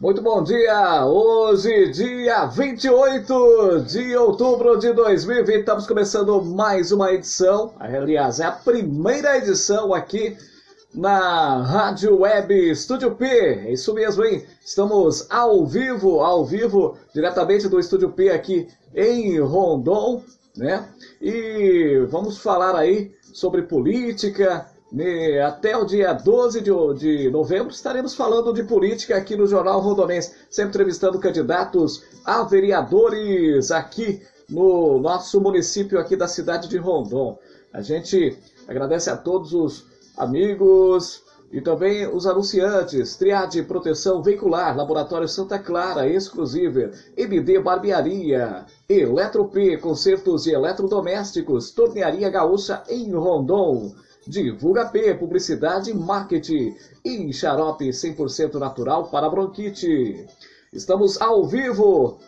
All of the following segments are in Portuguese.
Muito bom dia! Hoje, dia 28 de outubro de 2020, estamos começando mais uma edição. Aliás, é a primeira edição aqui na Rádio Web Estúdio P. É isso mesmo, hein? Estamos ao vivo, ao vivo, diretamente do Estúdio P aqui em Rondon, né? E vamos falar aí sobre política, até o dia 12 de, de, novembro estaremos falando de política aqui no Jornal Rondonense, sempre entrevistando candidatos a vereadores aqui no nosso município aqui da cidade de Rondon. A gente agradece a todos os amigos e também os anunciantes, Triade Proteção Veicular, Laboratório Santa Clara, Exclusive, MD Barbearia, Eletrop, Concertos e Eletrodomésticos, Tornearia Gaúcha em Rondon. Divulga P, publicidade e marketing. E xarope 100% natural para bronquite. Estamos ao vivo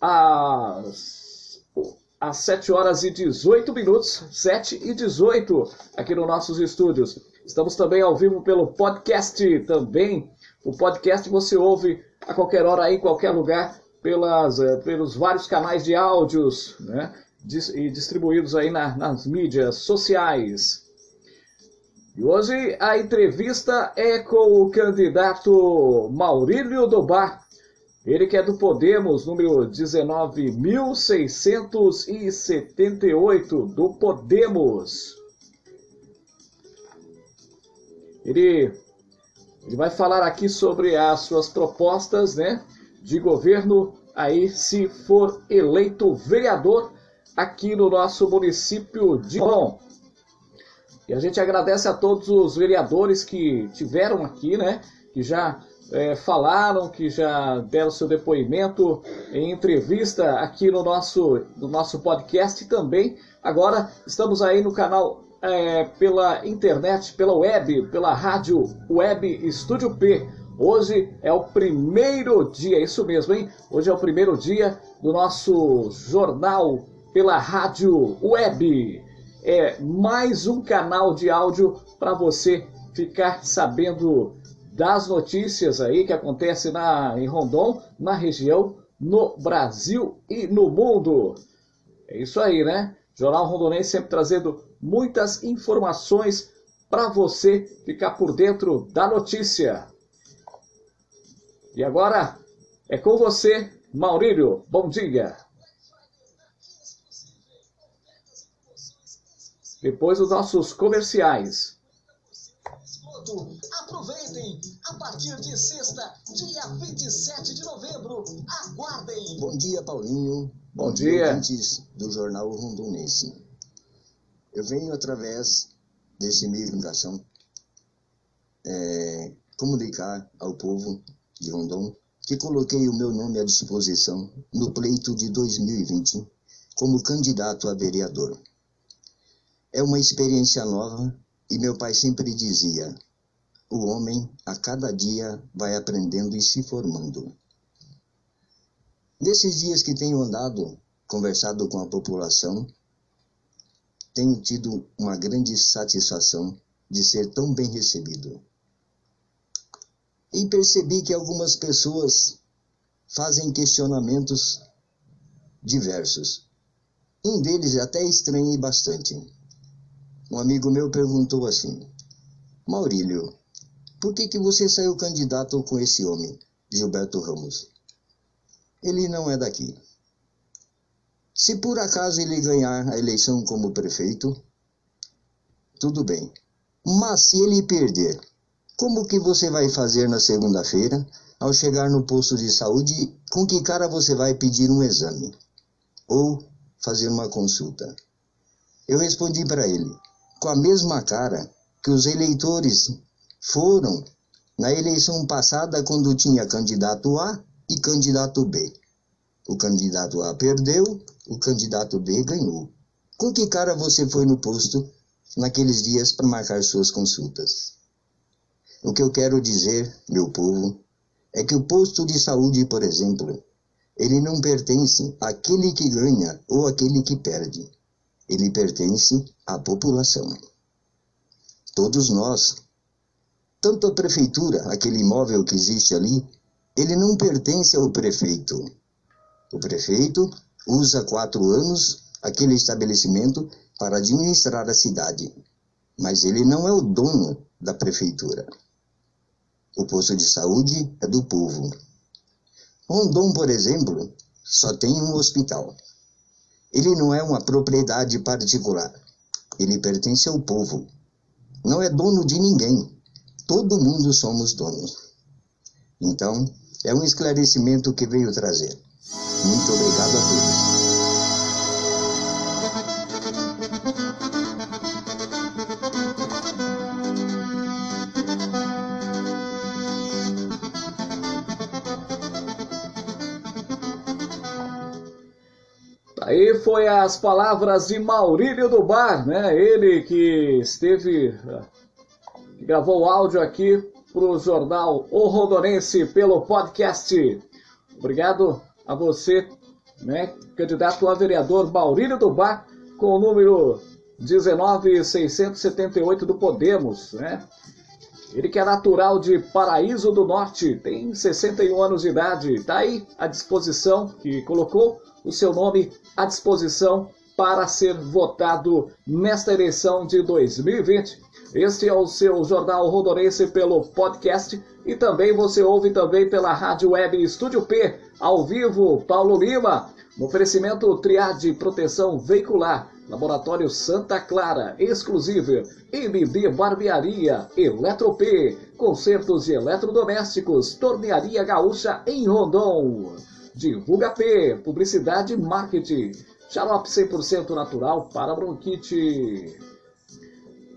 às, às 7 horas e 18 minutos, 7 e 18, aqui nos nossos estúdios. Estamos também ao vivo pelo podcast também. O podcast você ouve a qualquer hora, em qualquer lugar, pelas, eh, pelos vários canais de áudios, né? E distribuídos aí na, nas mídias sociais. E hoje a entrevista é com o candidato Maurílio Dobar. Ele que é do Podemos, número 19.678, do Podemos. Ele, ele vai falar aqui sobre as suas propostas né, de governo, aí se for eleito vereador aqui no nosso município de Ron. E a gente agradece a todos os vereadores que tiveram aqui, né? Que já é, falaram, que já deram seu depoimento em entrevista aqui no nosso, no nosso podcast também. Agora estamos aí no canal é, pela internet, pela web, pela rádio web Estúdio P. Hoje é o primeiro dia, isso mesmo, hein? Hoje é o primeiro dia do nosso jornal pela rádio web é mais um canal de áudio para você ficar sabendo das notícias aí que acontecem na, em Rondon, na região, no Brasil e no mundo. É isso aí, né? Jornal Rondonense sempre trazendo muitas informações para você ficar por dentro da notícia. E agora é com você, Maurílio. Bom dia. Depois os nossos comerciais. Aproveitem! A partir de sexta, dia 27 de novembro, aguardem! Bom dia, Paulinho. Bom, Bom dia. Antes do Jornal Rondonense. Eu venho através desse meio de comunicação é, comunicar ao povo de Rondon que coloquei o meu nome à disposição no pleito de 2020 como candidato a vereador. É uma experiência nova e meu pai sempre dizia: o homem a cada dia vai aprendendo e se formando. Nesses dias que tenho andado, conversado com a população, tenho tido uma grande satisfação de ser tão bem recebido. E percebi que algumas pessoas fazem questionamentos diversos. Um deles até estranhei bastante. Um amigo meu perguntou assim: Maurílio, por que, que você saiu candidato com esse homem, Gilberto Ramos? Ele não é daqui. Se por acaso ele ganhar a eleição como prefeito, tudo bem. Mas se ele perder, como que você vai fazer na segunda-feira ao chegar no posto de saúde? Com que cara você vai pedir um exame ou fazer uma consulta? Eu respondi para ele: com a mesma cara que os eleitores foram na eleição passada quando tinha candidato A e candidato B. O candidato A perdeu, o candidato B ganhou. Com que cara você foi no posto naqueles dias para marcar suas consultas? O que eu quero dizer, meu povo, é que o posto de saúde, por exemplo, ele não pertence àquele que ganha ou àquele que perde ele pertence à população. Todos nós, tanto a prefeitura, aquele imóvel que existe ali, ele não pertence ao prefeito. O prefeito usa quatro anos aquele estabelecimento para administrar a cidade, mas ele não é o dono da prefeitura. O posto de saúde é do povo. Rondon, por exemplo, só tem um hospital. Ele não é uma propriedade particular. Ele pertence ao povo. Não é dono de ninguém. Todo mundo somos donos. Então, é um esclarecimento que veio trazer. Muito obrigado foi as palavras de Maurílio do Bar, né? Ele que esteve, que gravou o áudio aqui para o jornal O Rondonense pelo podcast. Obrigado a você, né? Candidato a vereador Maurílio do Bar, com o número 19678 do Podemos, né? Ele que é natural de Paraíso do Norte, tem 61 anos de idade, está aí à disposição, que colocou o seu nome à disposição para ser votado nesta eleição de 2020. Este é o seu Jornal Rondonense pelo podcast e também você ouve também pela Rádio Web Estúdio P, ao vivo, Paulo Lima, no oferecimento Triade Proteção Veicular, Laboratório Santa Clara, exclusivo, MD Barbearia, Eletrop, concertos de eletrodomésticos, Tornearia Gaúcha em Rondon. Divulga P, publicidade e marketing. Xarope 100% natural para bronquite.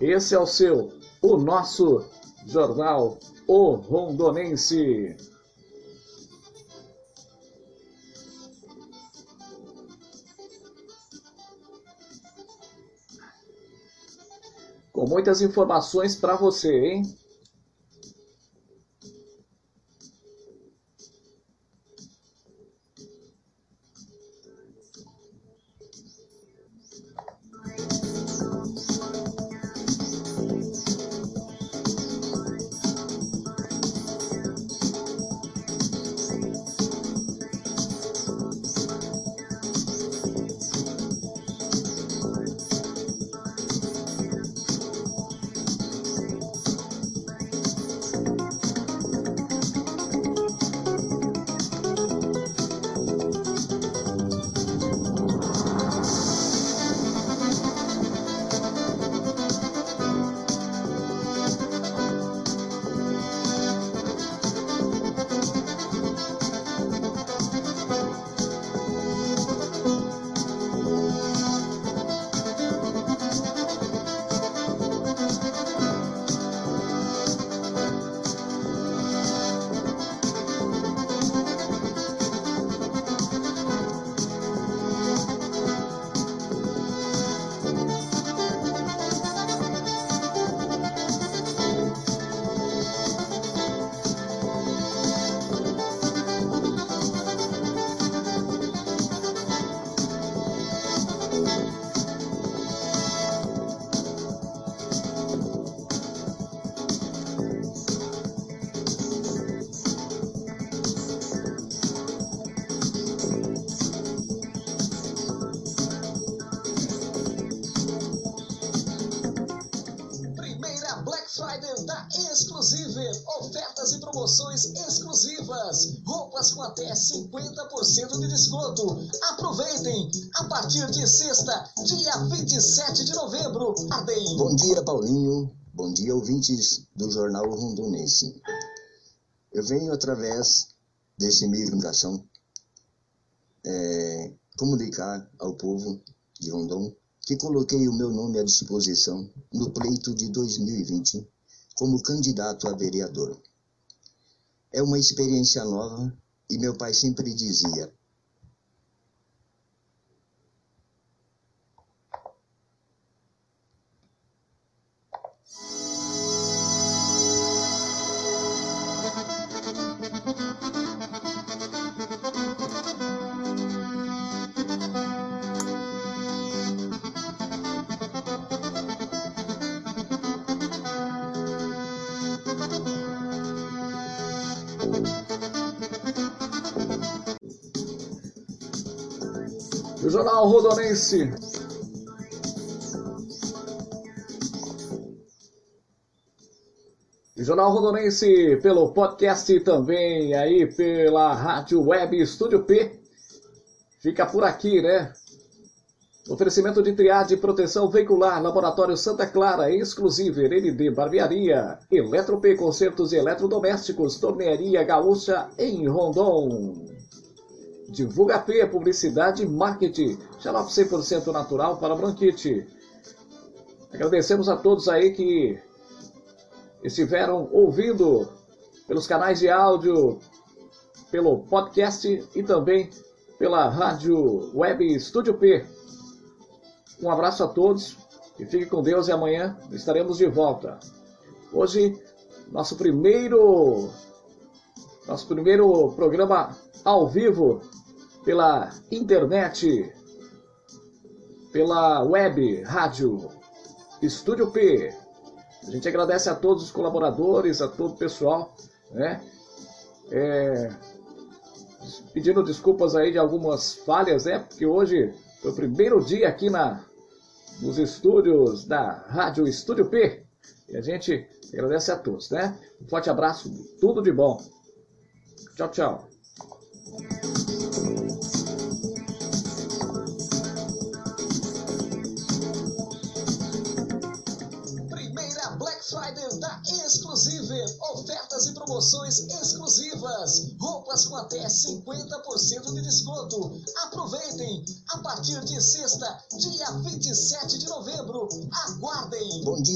Esse é o seu, o nosso jornal O Rondonense. Com muitas informações para você, hein? Primeira Black Friday da Exclusive. Ofertas e promoções exclusivas. Roupas com até 50% de desconto. Aproveitem! A partir de sexta, dia 27 de novembro. Ardem. Bom dia, Paulinho. Bom dia, ouvintes do Jornal Rondonense. Eu venho, através desse meio de comunicação, é, comunicar ao povo de Rondon que coloquei o meu nome à disposição no pleito de 2020 como candidato a vereador. É uma experiência nova e meu pai sempre dizia: Jornal Rodonense. Jornal Rodonense pelo podcast também, aí pela Rádio Web Estúdio P. Fica por aqui, né? Oferecimento de triade proteção veicular, Laboratório Santa Clara, exclusivo, ND Barbearia, Eletro P Concertos e Eletrodomésticos, Tornearia Gaúcha em Rondon. Divulga P, publicidade e marketing, xarope 100% natural para bronquite. Agradecemos a todos aí que estiveram ouvindo pelos canais de áudio, pelo podcast e também pela rádio web Estúdio P. Um abraço a todos e fique com Deus e amanhã estaremos de volta. Hoje, nosso primeiro nosso primeiro programa ao vivo pela internet, pela web, rádio, Estúdio P. A gente agradece a todos os colaboradores, a todo o pessoal, né? É, pedindo desculpas aí de algumas falhas, né? Porque hoje foi o primeiro dia aqui na, nos estúdios da Rádio Estúdio P. E a gente agradece a todos, né? Um forte abraço, tudo de bom. Tchau, tchau. Promoções exclusivas. Roupas com até 50% de desconto. Aproveitem. A partir de sexta, dia 27 de novembro. Aguardem. Bom dia.